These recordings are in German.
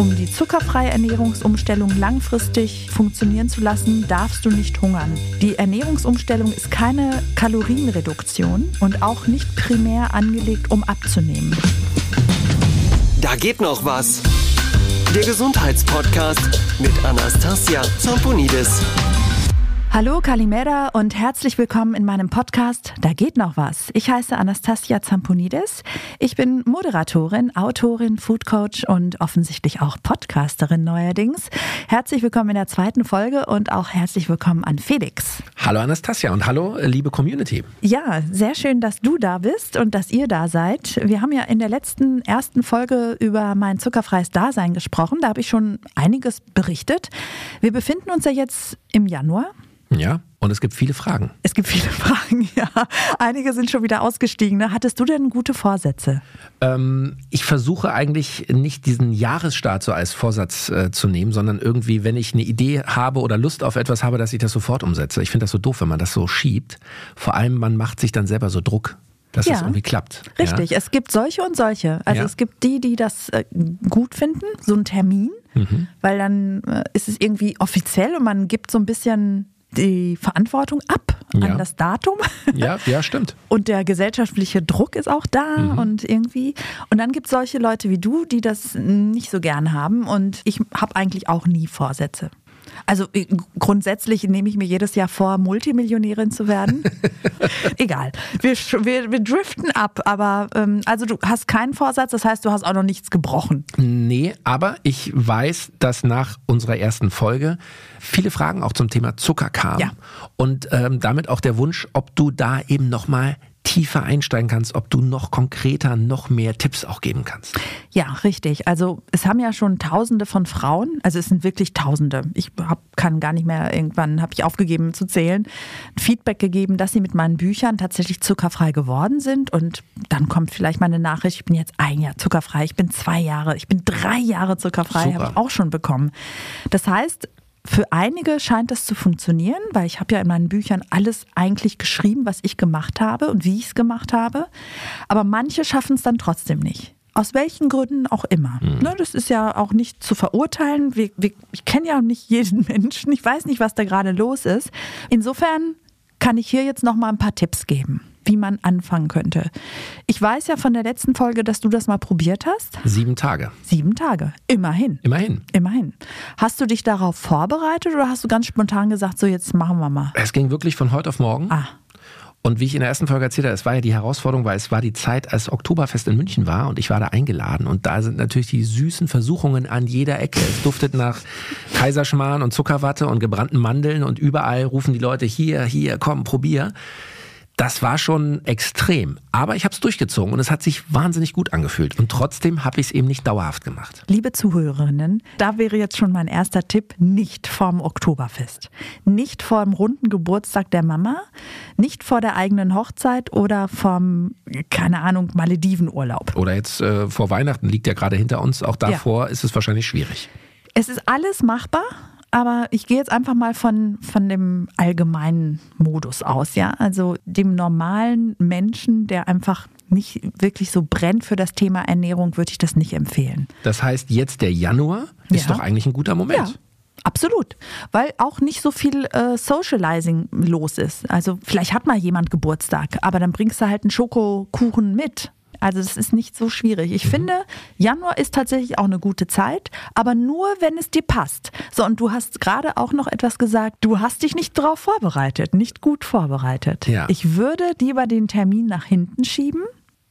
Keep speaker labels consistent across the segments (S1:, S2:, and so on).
S1: Um die zuckerfreie Ernährungsumstellung langfristig funktionieren zu lassen, darfst du nicht hungern. Die Ernährungsumstellung ist keine Kalorienreduktion und auch nicht primär angelegt, um abzunehmen.
S2: Da geht noch was. Der Gesundheitspodcast mit Anastasia Zamponidis.
S1: Hallo Kalimera und herzlich willkommen in meinem Podcast Da geht noch was. Ich heiße Anastasia Zamponidis. Ich bin Moderatorin, Autorin, Foodcoach und offensichtlich auch Podcasterin neuerdings. Herzlich willkommen in der zweiten Folge und auch herzlich willkommen an Felix.
S3: Hallo Anastasia und hallo liebe Community.
S1: Ja, sehr schön, dass du da bist und dass ihr da seid. Wir haben ja in der letzten ersten Folge über mein zuckerfreies Dasein gesprochen. Da habe ich schon einiges berichtet. Wir befinden uns ja jetzt im Januar.
S3: Ja, und es gibt viele Fragen.
S1: Es gibt viele Fragen, ja. Einige sind schon wieder ausgestiegen. Ne? Hattest du denn gute Vorsätze?
S3: Ähm, ich versuche eigentlich nicht diesen Jahresstart so als Vorsatz äh, zu nehmen, sondern irgendwie, wenn ich eine Idee habe oder Lust auf etwas habe, dass ich das sofort umsetze. Ich finde das so doof, wenn man das so schiebt. Vor allem, man macht sich dann selber so Druck dass ja, es irgendwie klappt.
S1: Richtig, ja? es gibt solche und solche. Also ja. es gibt die, die das äh, gut finden, so einen Termin, mhm. weil dann äh, ist es irgendwie offiziell und man gibt so ein bisschen die Verantwortung ab ja. an das Datum.
S3: Ja, ja, stimmt.
S1: Und der gesellschaftliche Druck ist auch da mhm. und irgendwie. Und dann gibt es solche Leute wie du, die das nicht so gern haben. Und ich habe eigentlich auch nie Vorsätze. Also äh, grundsätzlich nehme ich mir jedes Jahr vor, Multimillionärin zu werden. Egal. Wir, wir, wir driften ab, aber ähm, also du hast keinen Vorsatz, das heißt, du hast auch noch nichts gebrochen.
S3: Nee, aber ich weiß, dass nach unserer ersten Folge viele Fragen auch zum Thema Zucker kamen. Ja. Und ähm, damit auch der Wunsch, ob du da eben nochmal tiefer einsteigen kannst, ob du noch konkreter, noch mehr Tipps auch geben kannst.
S1: Ja, richtig. Also es haben ja schon Tausende von Frauen, also es sind wirklich Tausende. Ich hab, kann gar nicht mehr, irgendwann habe ich aufgegeben zu zählen, Feedback gegeben, dass sie mit meinen Büchern tatsächlich zuckerfrei geworden sind. Und dann kommt vielleicht mal eine Nachricht, ich bin jetzt ein Jahr zuckerfrei, ich bin zwei Jahre, ich bin drei Jahre zuckerfrei, habe ich auch schon bekommen. Das heißt, für einige scheint das zu funktionieren, weil ich habe ja in meinen Büchern alles eigentlich geschrieben, was ich gemacht habe und wie ich es gemacht habe. Aber manche schaffen es dann trotzdem nicht. Aus welchen Gründen auch immer. Mhm. Ne, das ist ja auch nicht zu verurteilen. Wir, wir, ich kenne ja auch nicht jeden Menschen. Ich weiß nicht, was da gerade los ist. Insofern kann ich hier jetzt noch mal ein paar Tipps geben wie man anfangen könnte. Ich weiß ja von der letzten Folge, dass du das mal probiert hast.
S3: Sieben Tage.
S1: Sieben Tage. Immerhin.
S3: Immerhin.
S1: Immerhin. Hast du dich darauf vorbereitet oder hast du ganz spontan gesagt, so jetzt machen wir mal?
S3: Es ging wirklich von heute auf morgen. Ah. Und wie ich in der ersten Folge erzählt habe, es war ja die Herausforderung, weil es war die Zeit, als Oktoberfest in München war und ich war da eingeladen. Und da sind natürlich die süßen Versuchungen an jeder Ecke. Es duftet nach Kaiserschmarrn und Zuckerwatte und gebrannten Mandeln und überall rufen die Leute hier, hier, komm, probier. Das war schon extrem. Aber ich habe es durchgezogen und es hat sich wahnsinnig gut angefühlt. Und trotzdem habe ich es eben nicht dauerhaft gemacht.
S1: Liebe Zuhörerinnen, da wäre jetzt schon mein erster Tipp, nicht vorm Oktoberfest. Nicht vorm runden Geburtstag der Mama, nicht vor der eigenen Hochzeit oder vom, keine Ahnung, Maledivenurlaub.
S3: Oder jetzt äh, vor Weihnachten liegt ja gerade hinter uns. Auch davor ja. ist es wahrscheinlich schwierig.
S1: Es ist alles machbar aber ich gehe jetzt einfach mal von, von dem allgemeinen Modus aus, ja. Also dem normalen Menschen, der einfach nicht wirklich so brennt für das Thema Ernährung, würde ich das nicht empfehlen.
S3: Das heißt, jetzt der Januar ist ja. doch eigentlich ein guter Moment.
S1: Ja. Absolut, weil auch nicht so viel äh, Socializing los ist. Also vielleicht hat mal jemand Geburtstag, aber dann bringst du halt einen Schokokuchen mit also es ist nicht so schwierig. Ich mhm. finde, Januar ist tatsächlich auch eine gute Zeit, aber nur, wenn es dir passt. So, und du hast gerade auch noch etwas gesagt, du hast dich nicht darauf vorbereitet, nicht gut vorbereitet. Ja. Ich würde lieber den Termin nach hinten schieben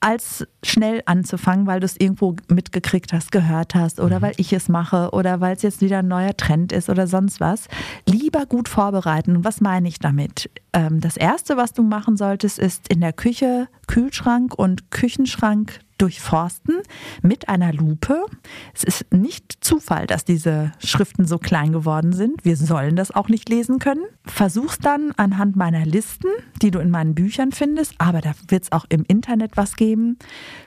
S1: als schnell anzufangen, weil du es irgendwo mitgekriegt hast, gehört hast oder mhm. weil ich es mache oder weil es jetzt wieder ein neuer Trend ist oder sonst was. Lieber gut vorbereiten. Und was meine ich damit? Ähm, das Erste, was du machen solltest, ist in der Küche Kühlschrank und Küchenschrank durchforsten mit einer Lupe. Es ist nicht Zufall, dass diese Schriften so klein geworden sind. Wir sollen das auch nicht lesen können. Versuch's dann anhand meiner Listen, die du in meinen Büchern findest, aber da wird es auch im Internet was geben.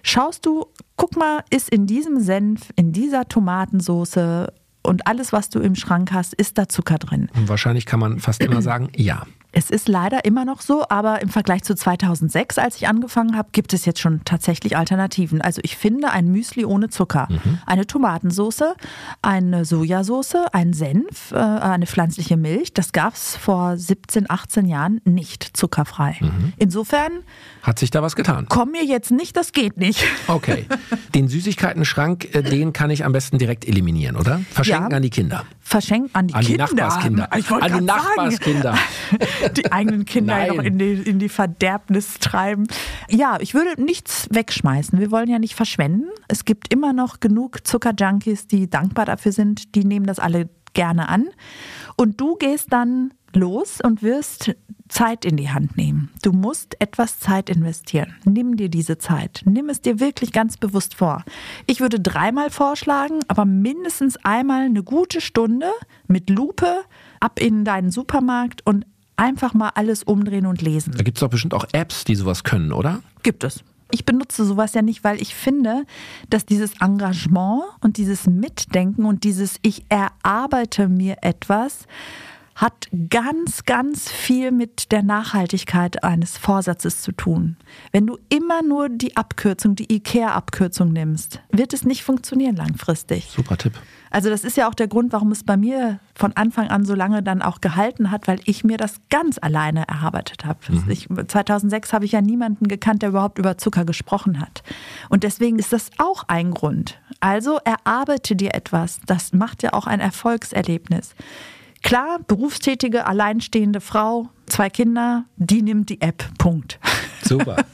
S1: Schaust du, guck mal, ist in diesem Senf, in dieser Tomatensoße und alles, was du im Schrank hast, ist da Zucker drin?
S3: Und wahrscheinlich kann man fast immer sagen, ja.
S1: Es ist leider immer noch so, aber im Vergleich zu 2006, als ich angefangen habe, gibt es jetzt schon tatsächlich Alternativen. Also ich finde ein Müsli ohne Zucker, mhm. eine Tomatensauce, eine Sojasauce, ein Senf, äh, eine pflanzliche Milch, das gab es vor 17, 18 Jahren nicht zuckerfrei. Mhm. Insofern
S3: hat sich da was getan.
S1: Komm mir jetzt nicht, das geht nicht.
S3: Okay. Den Süßigkeitenschrank, äh, den kann ich am besten direkt eliminieren, oder? Verschenken ja. an die Kinder.
S1: Verschenken an die
S3: an
S1: Kinder.
S3: Die Nachbarskinder.
S1: Ich an die Nachbarskinder. die eigenen Kinder noch in die, in die Verderbnis treiben. Ja, ich würde nichts wegschmeißen. Wir wollen ja nicht verschwenden. Es gibt immer noch genug Zuckerjunkies, die dankbar dafür sind. Die nehmen das alle gerne an. Und du gehst dann los und wirst Zeit in die Hand nehmen. Du musst etwas Zeit investieren. Nimm dir diese Zeit. Nimm es dir wirklich ganz bewusst vor. Ich würde dreimal vorschlagen, aber mindestens einmal eine gute Stunde mit Lupe ab in deinen Supermarkt und einfach mal alles umdrehen und lesen.
S3: Da gibt es doch bestimmt auch Apps, die sowas können, oder?
S1: Gibt es. Ich benutze sowas ja nicht, weil ich finde, dass dieses Engagement und dieses Mitdenken und dieses Ich erarbeite mir etwas hat ganz, ganz viel mit der Nachhaltigkeit eines Vorsatzes zu tun. Wenn du immer nur die Abkürzung, die IKEA-Abkürzung nimmst, wird es nicht funktionieren langfristig.
S3: Super Tipp.
S1: Also das ist ja auch der Grund, warum es bei mir von Anfang an so lange dann auch gehalten hat, weil ich mir das ganz alleine erarbeitet habe. Mhm. Ich, 2006 habe ich ja niemanden gekannt, der überhaupt über Zucker gesprochen hat. Und deswegen ist das auch ein Grund. Also erarbeite dir etwas. Das macht ja auch ein Erfolgserlebnis. Klar, berufstätige, alleinstehende Frau, zwei Kinder, die nimmt die App. Punkt.
S3: Super.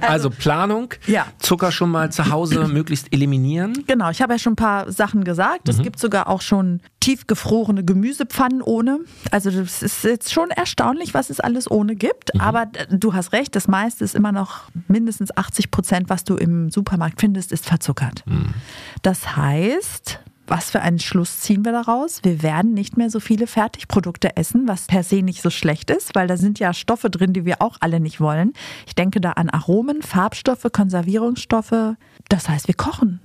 S3: Also, Planung, ja. Zucker schon mal zu Hause möglichst eliminieren.
S1: Genau, ich habe ja schon ein paar Sachen gesagt. Es mhm. gibt sogar auch schon tiefgefrorene Gemüsepfannen ohne. Also das ist jetzt schon erstaunlich, was es alles ohne gibt. Mhm. Aber du hast recht, das meiste ist immer noch mindestens 80 Prozent, was du im Supermarkt findest, ist verzuckert. Mhm. Das heißt, was für einen Schluss ziehen wir daraus? Wir werden nicht mehr so viele Fertigprodukte essen, was per se nicht so schlecht ist, weil da sind ja Stoffe drin, die wir auch alle nicht wollen. Ich denke da an Aromen, Farbstoffe, Konservierungsstoffe. Das heißt, wir kochen.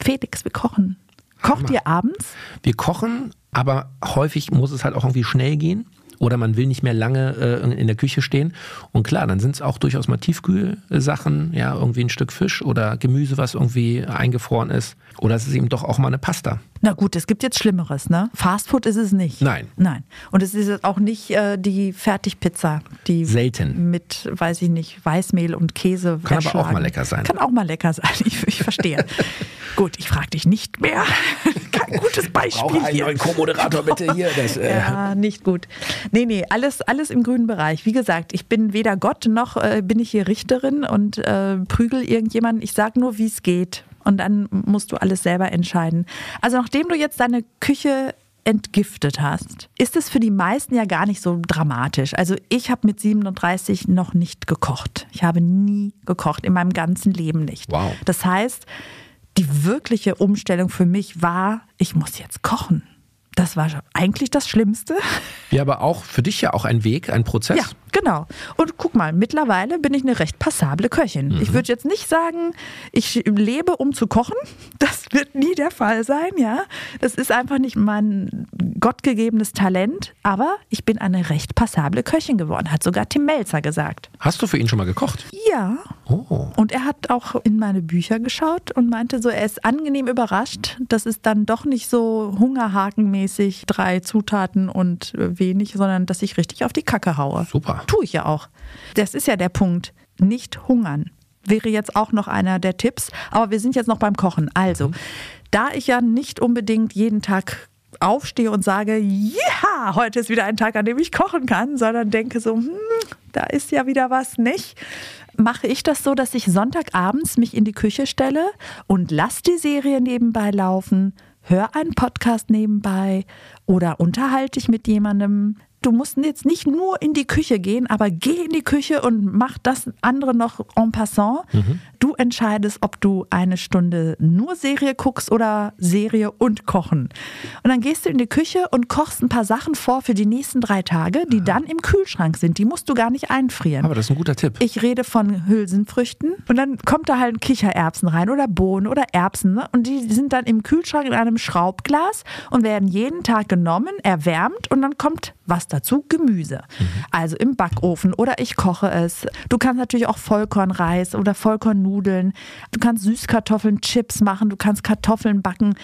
S1: Felix, wir kochen. Kocht ihr abends?
S3: Wir kochen, aber häufig muss es halt auch irgendwie schnell gehen oder man will nicht mehr lange äh, in der Küche stehen. Und klar, dann sind es auch durchaus mal Tiefkühlsachen, ja, irgendwie ein Stück Fisch oder Gemüse, was irgendwie eingefroren ist. Oder es ist eben doch auch mal eine Pasta.
S1: Na gut, es gibt jetzt Schlimmeres, ne? Fastfood ist es nicht.
S3: Nein.
S1: Nein. Und es ist auch nicht äh, die Fertigpizza, die
S3: selten
S1: mit, weiß ich nicht, Weißmehl und Käse.
S3: Kann aber auch mal lecker sein.
S1: Kann auch mal lecker sein. Ich, ich verstehe. gut, ich frage dich nicht mehr. Kein gutes Beispiel. Ich
S3: brauche einen neuen Co-Moderator bitte hier.
S1: Das, äh ja, nicht gut. Nee, nee, alles, alles im grünen Bereich. Wie gesagt, ich bin weder Gott noch äh, bin ich hier Richterin und äh, prügel irgendjemanden. Ich sage nur, wie es geht. Und dann musst du alles selber entscheiden. Also nachdem du jetzt deine Küche entgiftet hast, ist es für die meisten ja gar nicht so dramatisch. Also ich habe mit 37 noch nicht gekocht. Ich habe nie gekocht, in meinem ganzen Leben nicht.
S3: Wow.
S1: Das heißt, die wirkliche Umstellung für mich war, ich muss jetzt kochen. Das war eigentlich das Schlimmste.
S3: Ja, aber auch für dich ja auch ein Weg, ein Prozess.
S1: Ja, genau. Und guck mal, mittlerweile bin ich eine recht passable Köchin. Mhm. Ich würde jetzt nicht sagen, ich lebe, um zu kochen. Das wird nie der Fall sein, ja. Das ist einfach nicht mein gottgegebenes Talent. Aber ich bin eine recht passable Köchin geworden, hat sogar Tim Melzer gesagt.
S3: Hast du für ihn schon mal gekocht?
S1: Ja. Oh. Und er hat auch in meine Bücher geschaut und meinte so, er ist angenehm überrascht, dass es dann doch nicht so hungerhakenmäßig drei Zutaten und wenig, sondern dass ich richtig auf die Kacke haue.
S3: Super.
S1: Tue ich ja auch. Das ist ja der Punkt. Nicht hungern wäre jetzt auch noch einer der Tipps. Aber wir sind jetzt noch beim Kochen. Also, da ich ja nicht unbedingt jeden Tag aufstehe und sage, ja, heute ist wieder ein Tag, an dem ich kochen kann, sondern denke so, hm, da ist ja wieder was nicht, mache ich das so, dass ich Sonntagabends mich in die Küche stelle und lasse die Serie nebenbei laufen, höre einen Podcast nebenbei oder unterhalte ich mit jemandem. Du musst jetzt nicht nur in die Küche gehen, aber geh in die Küche und mach das andere noch en passant. Mhm. Du entscheidest, ob du eine Stunde nur Serie guckst oder Serie und Kochen. Und dann gehst du in die Küche und kochst ein paar Sachen vor für die nächsten drei Tage, die dann im Kühlschrank sind. Die musst du gar nicht einfrieren.
S3: Aber das ist ein guter Tipp.
S1: Ich rede von Hülsenfrüchten und dann kommt da halt Kichererbsen rein oder Bohnen oder Erbsen. Ne? Und die sind dann im Kühlschrank in einem Schraubglas und werden jeden Tag genommen, erwärmt und dann kommt was dazu? Gemüse. Mhm. Also im Backofen oder ich koche es. Du kannst natürlich auch Vollkornreis oder Vollkornnudeln. Du kannst Süßkartoffeln, Chips machen. Du kannst Kartoffeln backen.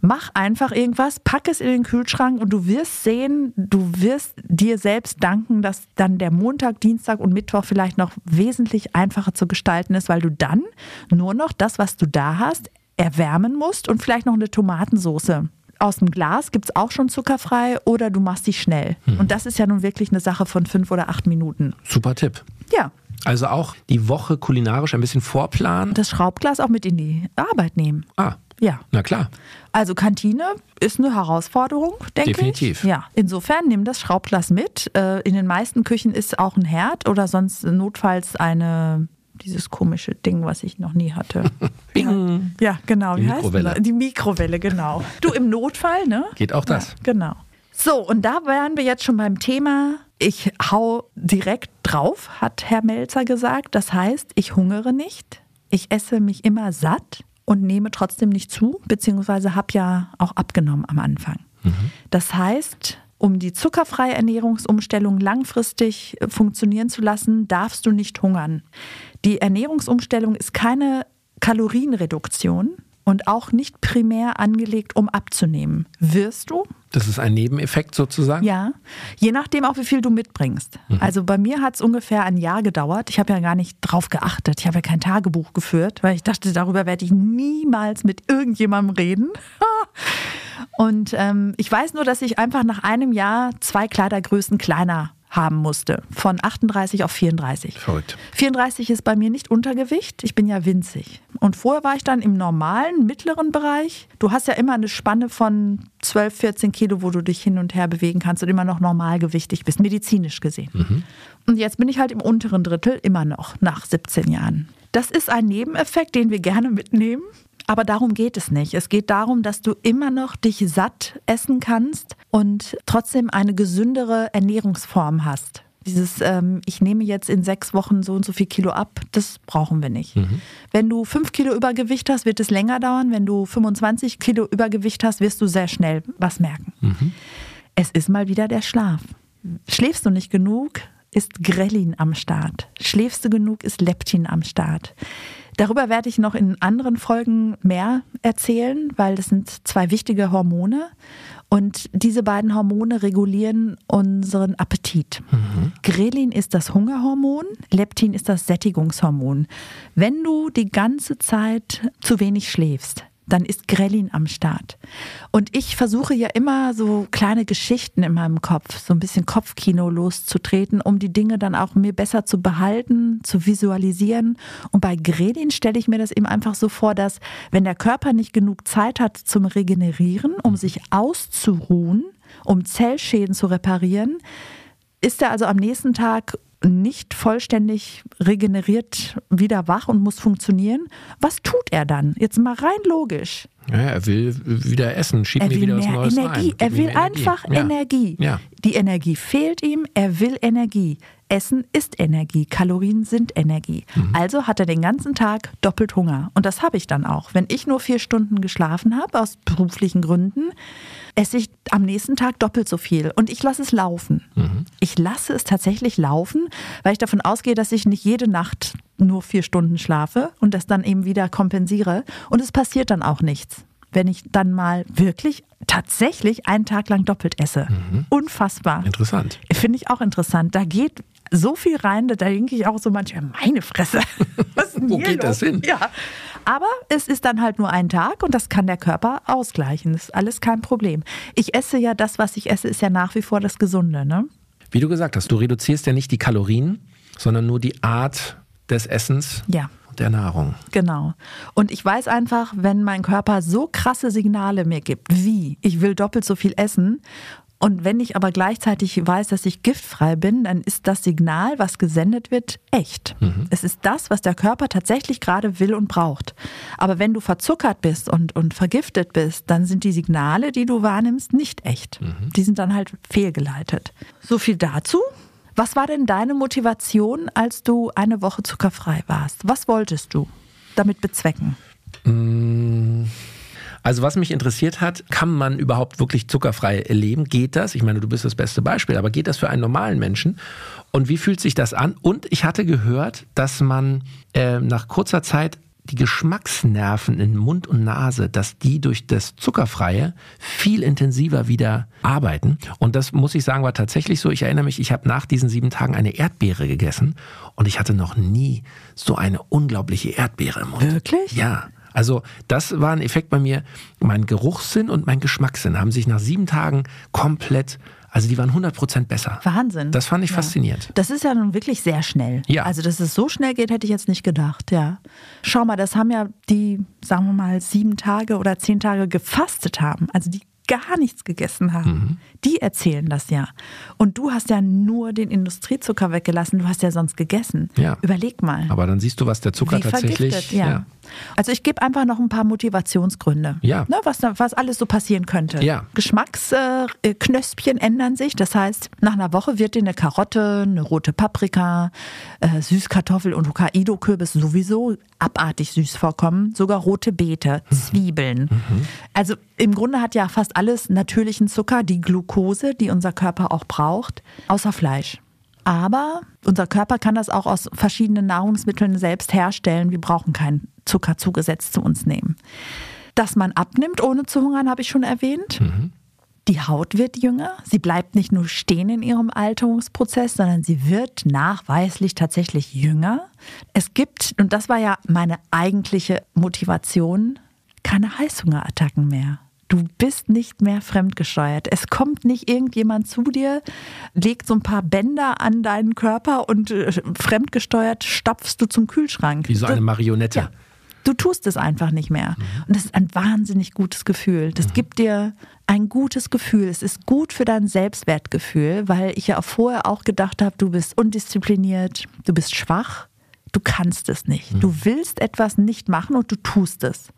S1: Mach einfach irgendwas, pack es in den Kühlschrank und du wirst sehen, du wirst dir selbst danken, dass dann der Montag, Dienstag und Mittwoch vielleicht noch wesentlich einfacher zu gestalten ist, weil du dann nur noch das, was du da hast, erwärmen musst und vielleicht noch eine Tomatensauce aus dem Glas gibt es auch schon zuckerfrei oder du machst die schnell. Hm. Und das ist ja nun wirklich eine Sache von fünf oder acht Minuten.
S3: Super Tipp.
S1: Ja.
S3: Also auch die Woche kulinarisch ein bisschen vorplanen.
S1: Das Schraubglas auch mit in die Arbeit nehmen.
S3: Ah. Ja. Na klar.
S1: Also Kantine ist eine Herausforderung, denke
S3: ich. Definitiv.
S1: Ja. Insofern nimm das Schraubglas mit. Äh, in den meisten Küchen ist auch ein Herd oder sonst notfalls eine dieses komische Ding, was ich noch nie hatte.
S3: Bing.
S1: Ja, genau.
S3: Die
S1: Wie
S3: Mikrowelle.
S1: Die Mikrowelle, genau. Du im Notfall, ne?
S3: Geht auch das.
S1: Ja, genau. So, und da wären wir jetzt schon beim Thema. Ich hau direkt drauf, hat Herr Melzer gesagt. Das heißt, ich hungere nicht. Ich esse mich immer satt und nehme trotzdem nicht zu, beziehungsweise habe ja auch abgenommen am Anfang. Mhm. Das heißt, um die zuckerfreie Ernährungsumstellung langfristig äh, funktionieren zu lassen, darfst du nicht hungern. Die Ernährungsumstellung ist keine Kalorienreduktion und auch nicht primär angelegt, um abzunehmen. Wirst du?
S3: Das ist ein Nebeneffekt sozusagen?
S1: Ja, je nachdem auch, wie viel du mitbringst. Mhm. Also bei mir hat es ungefähr ein Jahr gedauert. Ich habe ja gar nicht drauf geachtet. Ich habe ja kein Tagebuch geführt, weil ich dachte, darüber werde ich niemals mit irgendjemandem reden. Und ähm, ich weiß nur, dass ich einfach nach einem Jahr zwei Kleidergrößen kleiner haben musste. Von 38 auf 34.
S3: Verrückt.
S1: 34 ist bei mir nicht Untergewicht. Ich bin ja winzig. Und vorher war ich dann im normalen, mittleren Bereich. Du hast ja immer eine Spanne von 12, 14 Kilo, wo du dich hin und her bewegen kannst und immer noch normalgewichtig bist, medizinisch gesehen. Mhm. Und jetzt bin ich halt im unteren Drittel immer noch, nach 17 Jahren. Das ist ein Nebeneffekt, den wir gerne mitnehmen. Aber darum geht es nicht. Es geht darum, dass du immer noch dich satt essen kannst und trotzdem eine gesündere Ernährungsform hast. Dieses, ähm, ich nehme jetzt in sechs Wochen so und so viel Kilo ab, das brauchen wir nicht. Mhm. Wenn du fünf Kilo Übergewicht hast, wird es länger dauern. Wenn du 25 Kilo Übergewicht hast, wirst du sehr schnell was merken. Mhm. Es ist mal wieder der Schlaf. Schläfst du nicht genug, ist Grellin am Start. Schläfst du genug, ist Leptin am Start. Darüber werde ich noch in anderen Folgen mehr erzählen, weil das sind zwei wichtige Hormone. Und diese beiden Hormone regulieren unseren Appetit. Mhm. Grelin ist das Hungerhormon, Leptin ist das Sättigungshormon. Wenn du die ganze Zeit zu wenig schläfst, dann ist Grellin am Start. Und ich versuche ja immer so kleine Geschichten in meinem Kopf, so ein bisschen Kopfkino loszutreten, um die Dinge dann auch mir besser zu behalten, zu visualisieren. Und bei Grelin stelle ich mir das eben einfach so vor, dass wenn der Körper nicht genug Zeit hat zum Regenerieren, um sich auszuruhen, um Zellschäden zu reparieren, ist er also am nächsten Tag nicht vollständig regeneriert wieder wach und muss funktionieren, was tut er dann? Jetzt mal rein logisch.
S3: Ja, er will wieder essen, schiebt
S1: er
S3: mir wieder was Neues
S1: Energie.
S3: rein.
S1: Er will einfach
S3: ja.
S1: Energie.
S3: Ja.
S1: Die Energie fehlt ihm, er will Energie. Essen ist Energie, Kalorien sind Energie. Mhm. Also hat er den ganzen Tag doppelt Hunger. Und das habe ich dann auch. Wenn ich nur vier Stunden geschlafen habe, aus beruflichen Gründen, esse ich am nächsten Tag doppelt so viel. Und ich lasse es laufen. Mhm. Ich lasse es tatsächlich laufen, weil ich davon ausgehe, dass ich nicht jede Nacht nur vier Stunden schlafe und das dann eben wieder kompensiere. Und es passiert dann auch nichts wenn ich dann mal wirklich tatsächlich einen Tag lang doppelt esse. Mhm. Unfassbar.
S3: Interessant.
S1: Finde ich auch interessant. Da geht so viel rein, da denke ich auch so manchmal, meine Fresse.
S3: Wo geht los? das hin?
S1: Ja. Aber es ist dann halt nur ein Tag und das kann der Körper ausgleichen. Das ist alles kein Problem. Ich esse ja das, was ich esse, ist ja nach wie vor das Gesunde. Ne?
S3: Wie du gesagt hast, du reduzierst ja nicht die Kalorien, sondern nur die Art des Essens.
S1: Ja
S3: der Nahrung.
S1: Genau. Und ich weiß einfach, wenn mein Körper so krasse Signale mir gibt, wie ich will doppelt so viel essen Und wenn ich aber gleichzeitig weiß, dass ich giftfrei bin, dann ist das Signal, was gesendet wird, echt. Mhm. Es ist das, was der Körper tatsächlich gerade will und braucht. Aber wenn du verzuckert bist und, und vergiftet bist, dann sind die Signale, die du wahrnimmst, nicht echt. Mhm. Die sind dann halt fehlgeleitet. So viel dazu. Was war denn deine Motivation, als du eine Woche zuckerfrei warst? Was wolltest du damit bezwecken?
S3: Mmh. Also was mich interessiert hat, kann man überhaupt wirklich zuckerfrei leben? Geht das? Ich meine, du bist das beste Beispiel, aber geht das für einen normalen Menschen? Und wie fühlt sich das an? Und ich hatte gehört, dass man äh, nach kurzer Zeit die Geschmacksnerven in Mund und Nase, dass die durch das Zuckerfreie viel intensiver wieder arbeiten. Und das muss ich sagen, war tatsächlich so. Ich erinnere mich, ich habe nach diesen sieben Tagen eine Erdbeere gegessen und ich hatte noch nie so eine unglaubliche Erdbeere im Mund.
S1: Wirklich?
S3: Ja. Also das war ein Effekt bei mir. Mein Geruchssinn und mein Geschmackssinn haben sich nach sieben Tagen komplett also die waren 100 Prozent besser.
S1: Wahnsinn.
S3: Das fand ich ja. faszinierend.
S1: Das ist ja nun wirklich sehr schnell.
S3: Ja.
S1: Also dass es so schnell geht, hätte ich jetzt nicht gedacht. Ja. Schau mal, das haben ja die, sagen wir mal, sieben Tage oder zehn Tage gefastet haben. Also die gar nichts gegessen haben. Mhm. Die erzählen das ja. Und du hast ja nur den Industriezucker weggelassen, du hast ja sonst gegessen.
S3: Ja.
S1: Überleg mal.
S3: Aber dann siehst du, was der Zucker
S1: Wie
S3: tatsächlich.
S1: Ja. ja. Also ich gebe einfach noch ein paar Motivationsgründe,
S3: ja.
S1: ne, was, was alles so passieren könnte.
S3: Ja.
S1: Geschmacksknöspchen äh, ändern sich. Das heißt, nach einer Woche wird dir eine Karotte, eine rote Paprika, äh, Süßkartoffel und Hokkaido-Kürbis sowieso abartig süß vorkommen. Sogar rote Beete, mhm. Zwiebeln. Mhm. Also im Grunde hat ja fast alles natürlichen Zucker, die Glucose, die unser Körper auch braucht, außer Fleisch. Aber unser Körper kann das auch aus verschiedenen Nahrungsmitteln selbst herstellen. Wir brauchen keinen Zucker zugesetzt zu uns nehmen. Dass man abnimmt, ohne zu hungern, habe ich schon erwähnt. Mhm. Die Haut wird jünger. Sie bleibt nicht nur stehen in ihrem Alterungsprozess, sondern sie wird nachweislich tatsächlich jünger. Es gibt, und das war ja meine eigentliche Motivation, keine Heißhungerattacken mehr. Du bist nicht mehr fremdgesteuert. Es kommt nicht irgendjemand zu dir, legt so ein paar Bänder an deinen Körper und äh, fremdgesteuert stapfst du zum Kühlschrank.
S3: Wie so eine Marionette.
S1: Ja. Du tust es einfach nicht mehr. Mhm. Und das ist ein wahnsinnig gutes Gefühl. Das mhm. gibt dir ein gutes Gefühl. Es ist gut für dein Selbstwertgefühl, weil ich ja vorher auch gedacht habe, du bist undiszipliniert, du bist schwach, du kannst es nicht. Mhm. Du willst etwas nicht machen und du tust es.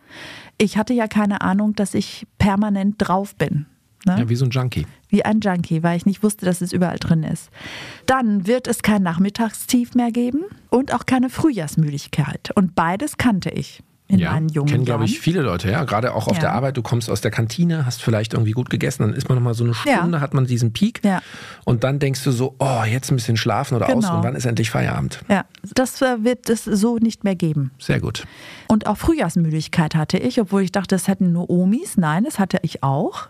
S1: Ich hatte ja keine Ahnung, dass ich permanent drauf bin.
S3: Ne? Ja, wie so ein Junkie.
S1: Wie ein Junkie, weil ich nicht wusste, dass es überall drin ist. Dann wird es kein Nachmittagstief mehr geben und auch keine Frühjahrsmüdigkeit. Und beides kannte ich in
S3: ja,
S1: meinen jungen
S3: kennen, glaube ich, viele Leute, ja. Gerade auch auf ja. der Arbeit, du kommst aus der Kantine, hast vielleicht irgendwie gut gegessen, dann ist man nochmal so eine Stunde, ja. hat man diesen Peak
S1: ja.
S3: und dann denkst du so, oh, jetzt ein bisschen schlafen oder genau. aus und wann ist endlich Feierabend?
S1: Ja, das äh, wird es so nicht mehr geben.
S3: Sehr gut.
S1: Und auch Frühjahrsmüdigkeit hatte ich, obwohl ich dachte, das hätten nur Omis. Nein, das hatte ich auch.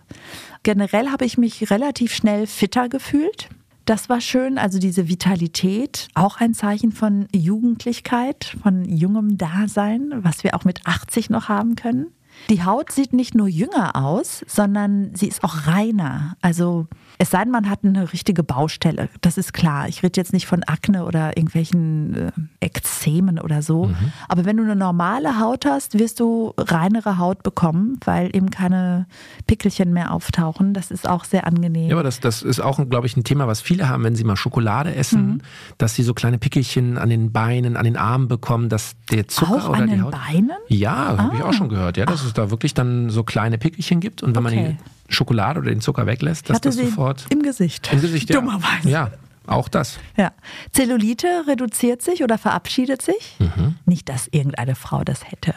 S1: Generell habe ich mich relativ schnell fitter gefühlt. Das war schön, also diese Vitalität, auch ein Zeichen von Jugendlichkeit, von jungem Dasein, was wir auch mit 80 noch haben können. Die Haut sieht nicht nur jünger aus, sondern sie ist auch reiner. Also es sei denn, man hat eine richtige Baustelle. Das ist klar. Ich rede jetzt nicht von Akne oder irgendwelchen äh, Ekzemen oder so. Mhm. Aber wenn du eine normale Haut hast, wirst du reinere Haut bekommen, weil eben keine Pickelchen mehr auftauchen. Das ist auch sehr angenehm.
S3: Ja, aber das, das ist auch, glaube ich, ein Thema, was viele haben, wenn sie mal Schokolade essen, mhm. dass sie so kleine Pickelchen an den Beinen, an den Armen bekommen, dass der Zucker
S1: auch
S3: oder
S1: an
S3: die
S1: den
S3: Haut.
S1: Beinen?
S3: Ja, ah. habe ich auch schon gehört. Ja, dass Ach. es da wirklich dann so kleine Pickelchen gibt und wenn okay. man die Schokolade oder den Zucker weglässt, dass das sofort.
S1: Im Gesicht.
S3: Im Gesicht, ja.
S1: Dummerweise.
S3: Ja. Auch das.
S1: Ja. Zellulite reduziert sich oder verabschiedet sich. Mhm. Nicht, dass irgendeine Frau das hätte.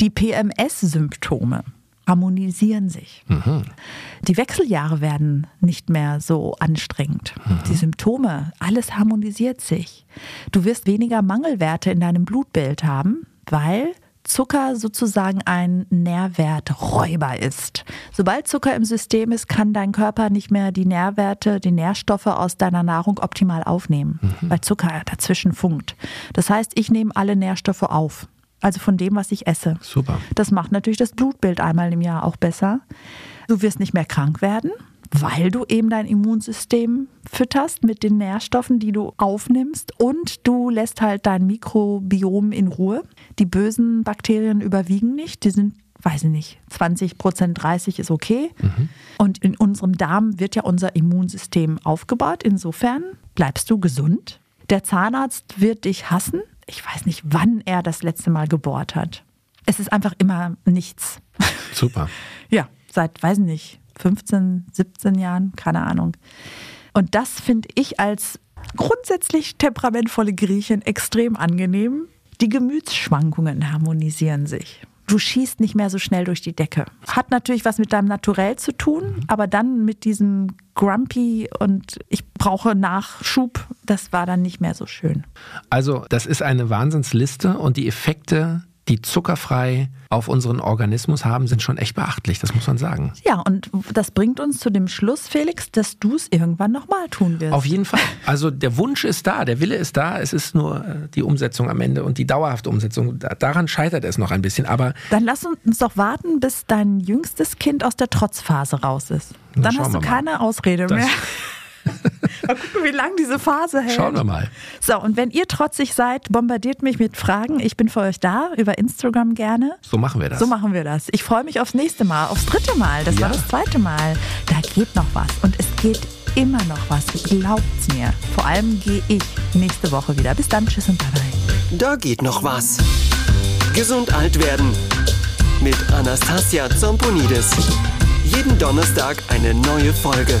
S1: Die PMS-Symptome harmonisieren sich. Mhm. Die Wechseljahre werden nicht mehr so anstrengend. Mhm. Die Symptome, alles harmonisiert sich. Du wirst weniger Mangelwerte in deinem Blutbild haben, weil Zucker sozusagen ein Nährwerträuber ist. Sobald Zucker im System ist, kann dein Körper nicht mehr die Nährwerte, die Nährstoffe aus deiner Nahrung optimal aufnehmen, mhm. weil Zucker dazwischen funkt. Das heißt, ich nehme alle Nährstoffe auf. Also von dem, was ich esse.
S3: Super.
S1: Das macht natürlich das Blutbild einmal im Jahr auch besser. Du wirst nicht mehr krank werden weil du eben dein Immunsystem fütterst mit den Nährstoffen, die du aufnimmst und du lässt halt dein Mikrobiom in Ruhe. Die bösen Bakterien überwiegen nicht, die sind weiß ich nicht, 20 Prozent, 30 ist okay. Mhm. Und in unserem Darm wird ja unser Immunsystem aufgebaut. Insofern bleibst du gesund. Der Zahnarzt wird dich hassen. Ich weiß nicht, wann er das letzte Mal gebohrt hat. Es ist einfach immer nichts.
S3: Super.
S1: ja, seit, weiß ich nicht, 15, 17 Jahren, keine Ahnung. Und das finde ich als grundsätzlich temperamentvolle Griechin extrem angenehm. Die Gemütsschwankungen harmonisieren sich. Du schießt nicht mehr so schnell durch die Decke. Hat natürlich was mit deinem Naturell zu tun, mhm. aber dann mit diesem Grumpy und ich brauche Nachschub, das war dann nicht mehr so schön.
S3: Also, das ist eine Wahnsinnsliste und die Effekte die zuckerfrei auf unseren Organismus haben, sind schon echt beachtlich, das muss man sagen.
S1: Ja, und das bringt uns zu dem Schluss, Felix, dass du es irgendwann nochmal tun wirst.
S3: Auf jeden Fall. Also der Wunsch ist da, der Wille ist da, es ist nur äh, die Umsetzung am Ende und die dauerhafte Umsetzung. Daran scheitert es noch ein bisschen, aber...
S1: Dann lass uns doch warten, bis dein jüngstes Kind aus der Trotzphase raus ist. Dann hast du keine Ausrede das mehr. mal gucken, wie lange diese Phase hält.
S3: Schauen wir mal.
S1: So, und wenn ihr trotzig seid, bombardiert mich mit Fragen. Ich bin für euch da, über Instagram gerne.
S3: So machen wir das.
S1: So machen wir das. Ich freue mich aufs nächste Mal, aufs dritte Mal. Das ja. war das zweite Mal. Da geht noch was. Und es geht immer noch was. Glaubt's mir. Vor allem gehe ich nächste Woche wieder. Bis dann. Tschüss und bye bye.
S2: Da geht noch was. Gesund alt werden. Mit Anastasia Zamponidis. Jeden Donnerstag eine neue Folge.